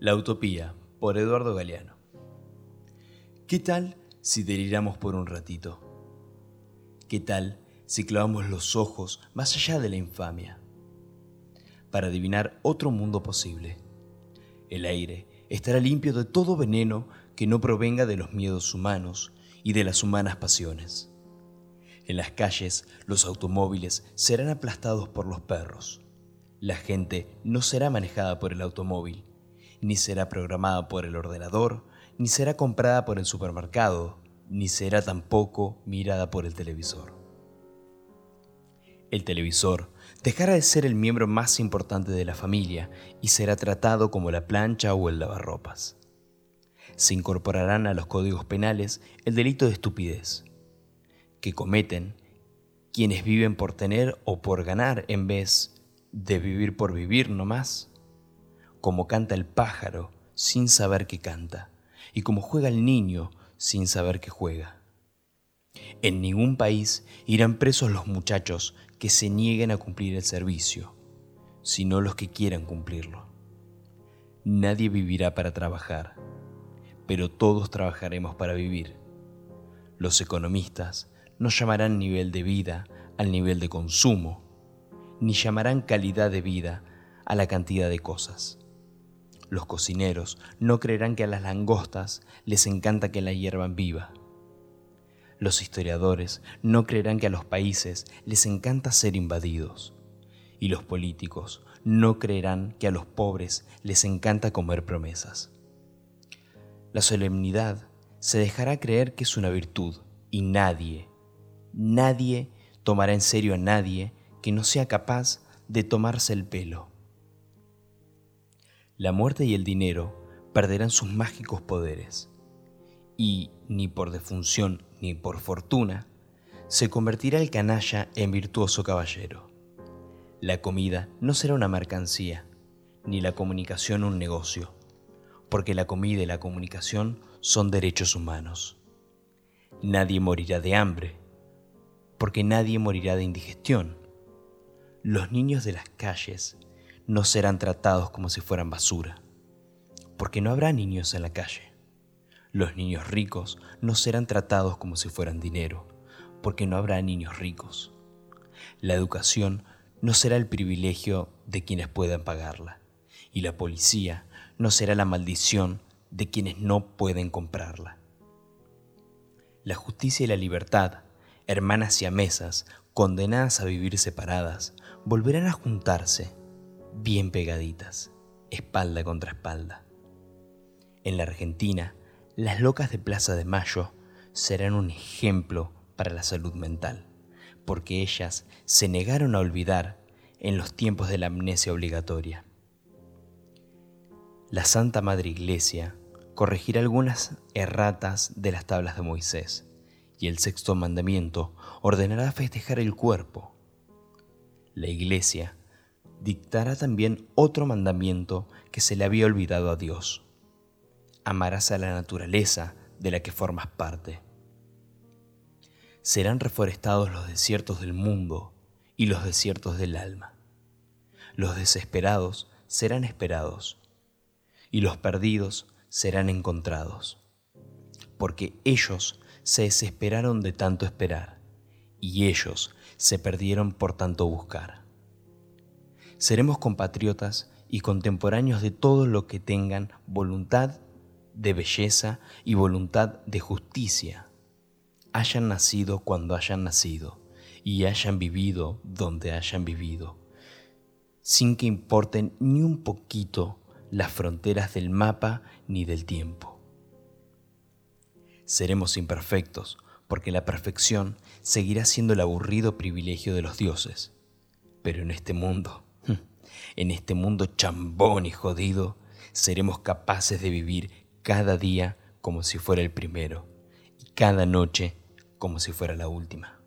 La Utopía, por Eduardo Galeano. ¿Qué tal si deliramos por un ratito? ¿Qué tal si clavamos los ojos más allá de la infamia? Para adivinar otro mundo posible. El aire estará limpio de todo veneno que no provenga de los miedos humanos y de las humanas pasiones. En las calles los automóviles serán aplastados por los perros. La gente no será manejada por el automóvil, ni será programada por el ordenador, ni será comprada por el supermercado, ni será tampoco mirada por el televisor. El televisor dejará de ser el miembro más importante de la familia y será tratado como la plancha o el lavarropas. Se incorporarán a los códigos penales el delito de estupidez, que cometen quienes viven por tener o por ganar en vez de vivir por vivir no más como canta el pájaro sin saber que canta, y como juega el niño sin saber que juega. En ningún país irán presos los muchachos que se nieguen a cumplir el servicio, sino los que quieran cumplirlo. Nadie vivirá para trabajar, pero todos trabajaremos para vivir. Los economistas no llamarán nivel de vida al nivel de consumo, ni llamarán calidad de vida a la cantidad de cosas. Los cocineros no creerán que a las langostas les encanta que la hiervan viva. Los historiadores no creerán que a los países les encanta ser invadidos. Y los políticos no creerán que a los pobres les encanta comer promesas. La solemnidad se dejará creer que es una virtud y nadie, nadie tomará en serio a nadie que no sea capaz de tomarse el pelo la muerte y el dinero perderán sus mágicos poderes, y ni por defunción ni por fortuna se convertirá el canalla en virtuoso caballero. La comida no será una mercancía, ni la comunicación un negocio, porque la comida y la comunicación son derechos humanos. Nadie morirá de hambre, porque nadie morirá de indigestión. Los niños de las calles no serán tratados como si fueran basura, porque no habrá niños en la calle. Los niños ricos no serán tratados como si fueran dinero, porque no habrá niños ricos. La educación no será el privilegio de quienes puedan pagarla, y la policía no será la maldición de quienes no pueden comprarla. La justicia y la libertad, hermanas y amesas, condenadas a vivir separadas, volverán a juntarse bien pegaditas, espalda contra espalda. En la Argentina, las locas de Plaza de Mayo serán un ejemplo para la salud mental, porque ellas se negaron a olvidar en los tiempos de la amnesia obligatoria. La Santa Madre Iglesia corregirá algunas erratas de las tablas de Moisés, y el sexto mandamiento ordenará festejar el cuerpo. La Iglesia dictará también otro mandamiento que se le había olvidado a Dios. Amarás a la naturaleza de la que formas parte. Serán reforestados los desiertos del mundo y los desiertos del alma. Los desesperados serán esperados y los perdidos serán encontrados, porque ellos se desesperaron de tanto esperar y ellos se perdieron por tanto buscar seremos compatriotas y contemporáneos de todo lo que tengan voluntad de belleza y voluntad de justicia, hayan nacido cuando hayan nacido y hayan vivido donde hayan vivido, sin que importen ni un poquito las fronteras del mapa ni del tiempo. Seremos imperfectos, porque la perfección seguirá siendo el aburrido privilegio de los dioses, pero en este mundo en este mundo chambón y jodido, seremos capaces de vivir cada día como si fuera el primero y cada noche como si fuera la última.